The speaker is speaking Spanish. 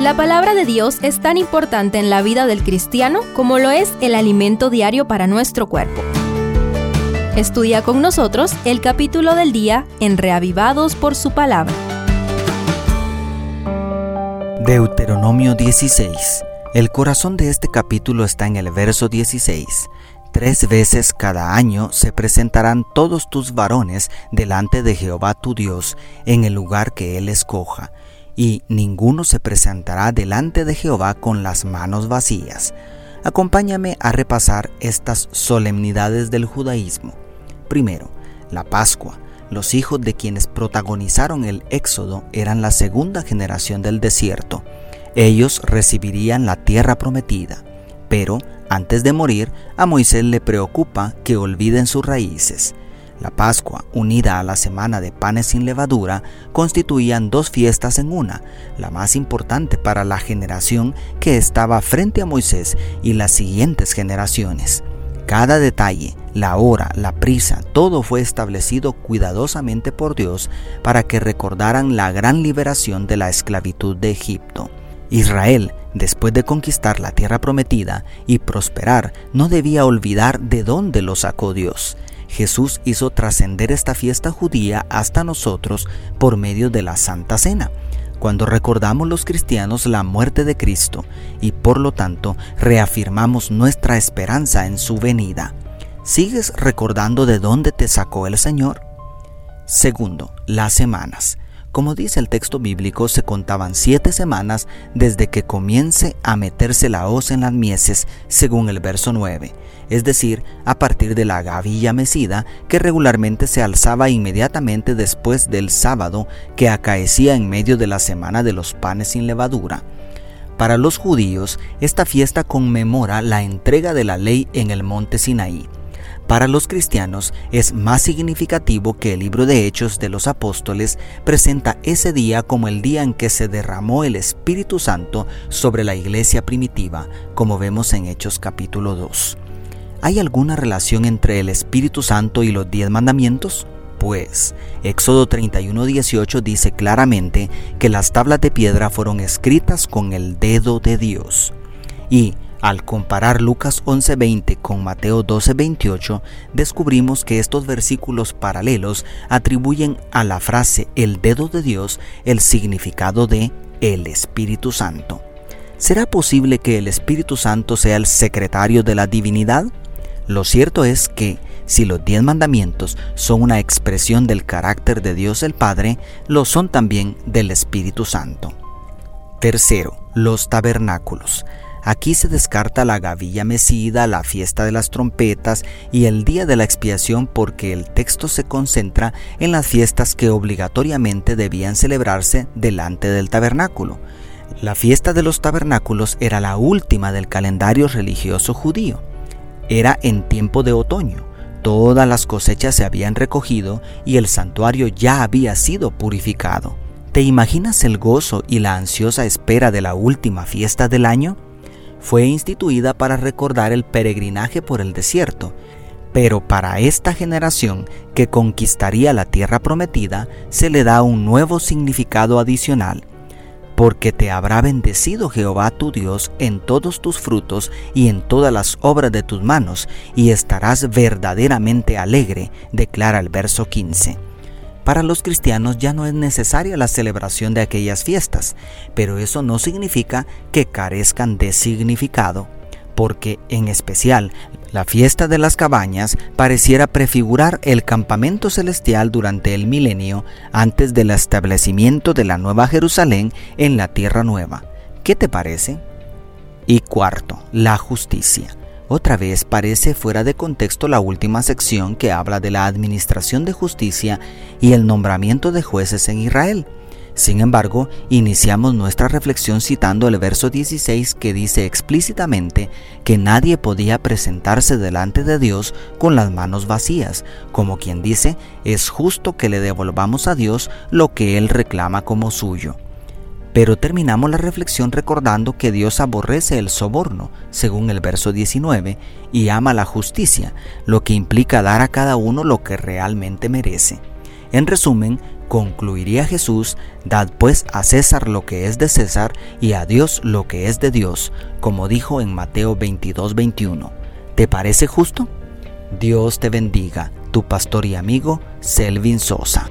La palabra de Dios es tan importante en la vida del cristiano como lo es el alimento diario para nuestro cuerpo. Estudia con nosotros el capítulo del día en Reavivados por su palabra. Deuteronomio 16. El corazón de este capítulo está en el verso 16. Tres veces cada año se presentarán todos tus varones delante de Jehová tu Dios en el lugar que él escoja y ninguno se presentará delante de Jehová con las manos vacías. Acompáñame a repasar estas solemnidades del judaísmo. Primero, la Pascua. Los hijos de quienes protagonizaron el Éxodo eran la segunda generación del desierto. Ellos recibirían la tierra prometida, pero antes de morir, a Moisés le preocupa que olviden sus raíces. La Pascua, unida a la Semana de Panes sin Levadura, constituían dos fiestas en una, la más importante para la generación que estaba frente a Moisés y las siguientes generaciones. Cada detalle, la hora, la prisa, todo fue establecido cuidadosamente por Dios para que recordaran la gran liberación de la esclavitud de Egipto. Israel, después de conquistar la tierra prometida y prosperar, no debía olvidar de dónde lo sacó Dios. Jesús hizo trascender esta fiesta judía hasta nosotros por medio de la Santa Cena, cuando recordamos los cristianos la muerte de Cristo y por lo tanto reafirmamos nuestra esperanza en su venida. ¿Sigues recordando de dónde te sacó el Señor? Segundo, las semanas. Como dice el texto bíblico, se contaban siete semanas desde que comience a meterse la hoz en las mieses, según el verso 9, es decir, a partir de la gavilla mecida que regularmente se alzaba inmediatamente después del sábado que acaecía en medio de la semana de los panes sin levadura. Para los judíos, esta fiesta conmemora la entrega de la ley en el monte Sinaí para los cristianos es más significativo que el libro de Hechos de los Apóstoles presenta ese día como el día en que se derramó el Espíritu Santo sobre la iglesia primitiva, como vemos en Hechos capítulo 2. ¿Hay alguna relación entre el Espíritu Santo y los diez mandamientos? Pues Éxodo 31:18 dice claramente que las tablas de piedra fueron escritas con el dedo de Dios. Y al comparar Lucas 11:20 con Mateo 12:28, descubrimos que estos versículos paralelos atribuyen a la frase el dedo de Dios el significado de el Espíritu Santo. ¿Será posible que el Espíritu Santo sea el secretario de la divinidad? Lo cierto es que si los diez mandamientos son una expresión del carácter de Dios el Padre, lo son también del Espíritu Santo. Tercero, los tabernáculos. Aquí se descarta la gavilla mecida, la fiesta de las trompetas y el día de la expiación porque el texto se concentra en las fiestas que obligatoriamente debían celebrarse delante del tabernáculo. La fiesta de los tabernáculos era la última del calendario religioso judío. Era en tiempo de otoño. Todas las cosechas se habían recogido y el santuario ya había sido purificado. ¿Te imaginas el gozo y la ansiosa espera de la última fiesta del año? Fue instituida para recordar el peregrinaje por el desierto, pero para esta generación que conquistaría la tierra prometida se le da un nuevo significado adicional, porque te habrá bendecido Jehová tu Dios en todos tus frutos y en todas las obras de tus manos, y estarás verdaderamente alegre, declara el verso 15. Para los cristianos ya no es necesaria la celebración de aquellas fiestas, pero eso no significa que carezcan de significado, porque en especial la fiesta de las cabañas pareciera prefigurar el campamento celestial durante el milenio antes del establecimiento de la Nueva Jerusalén en la Tierra Nueva. ¿Qué te parece? Y cuarto, la justicia. Otra vez parece fuera de contexto la última sección que habla de la administración de justicia y el nombramiento de jueces en Israel. Sin embargo, iniciamos nuestra reflexión citando el verso 16 que dice explícitamente que nadie podía presentarse delante de Dios con las manos vacías, como quien dice, es justo que le devolvamos a Dios lo que Él reclama como suyo. Pero terminamos la reflexión recordando que Dios aborrece el soborno, según el verso 19, y ama la justicia, lo que implica dar a cada uno lo que realmente merece. En resumen, Concluiría Jesús, dad pues a César lo que es de César y a Dios lo que es de Dios, como dijo en Mateo 22, 21. ¿Te parece justo? Dios te bendiga, tu pastor y amigo Selvin Sosa.